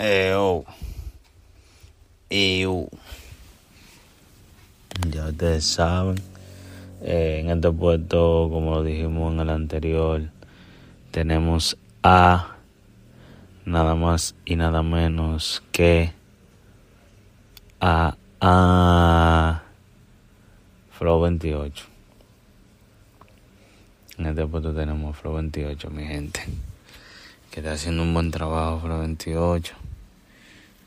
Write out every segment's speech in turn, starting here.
Ew. Ew. Ya ustedes saben, eh, en este puesto, como lo dijimos en el anterior, tenemos a nada más y nada menos que a, a Flow 28. En este puesto tenemos Flow 28, mi gente. Que está haciendo un buen trabajo, Flow 28.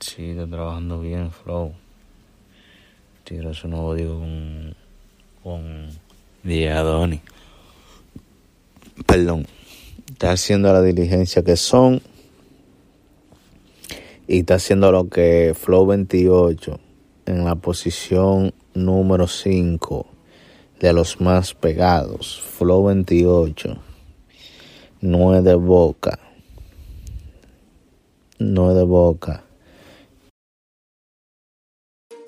sí, está trabajando bien, Flow. Tira su nuevo digo con, con Diadoni. Perdón. Está haciendo la diligencia que son. Y está haciendo lo que Flow 28 en la posición número 5 de los más pegados. Flow 28. No es de boca. No es de boca.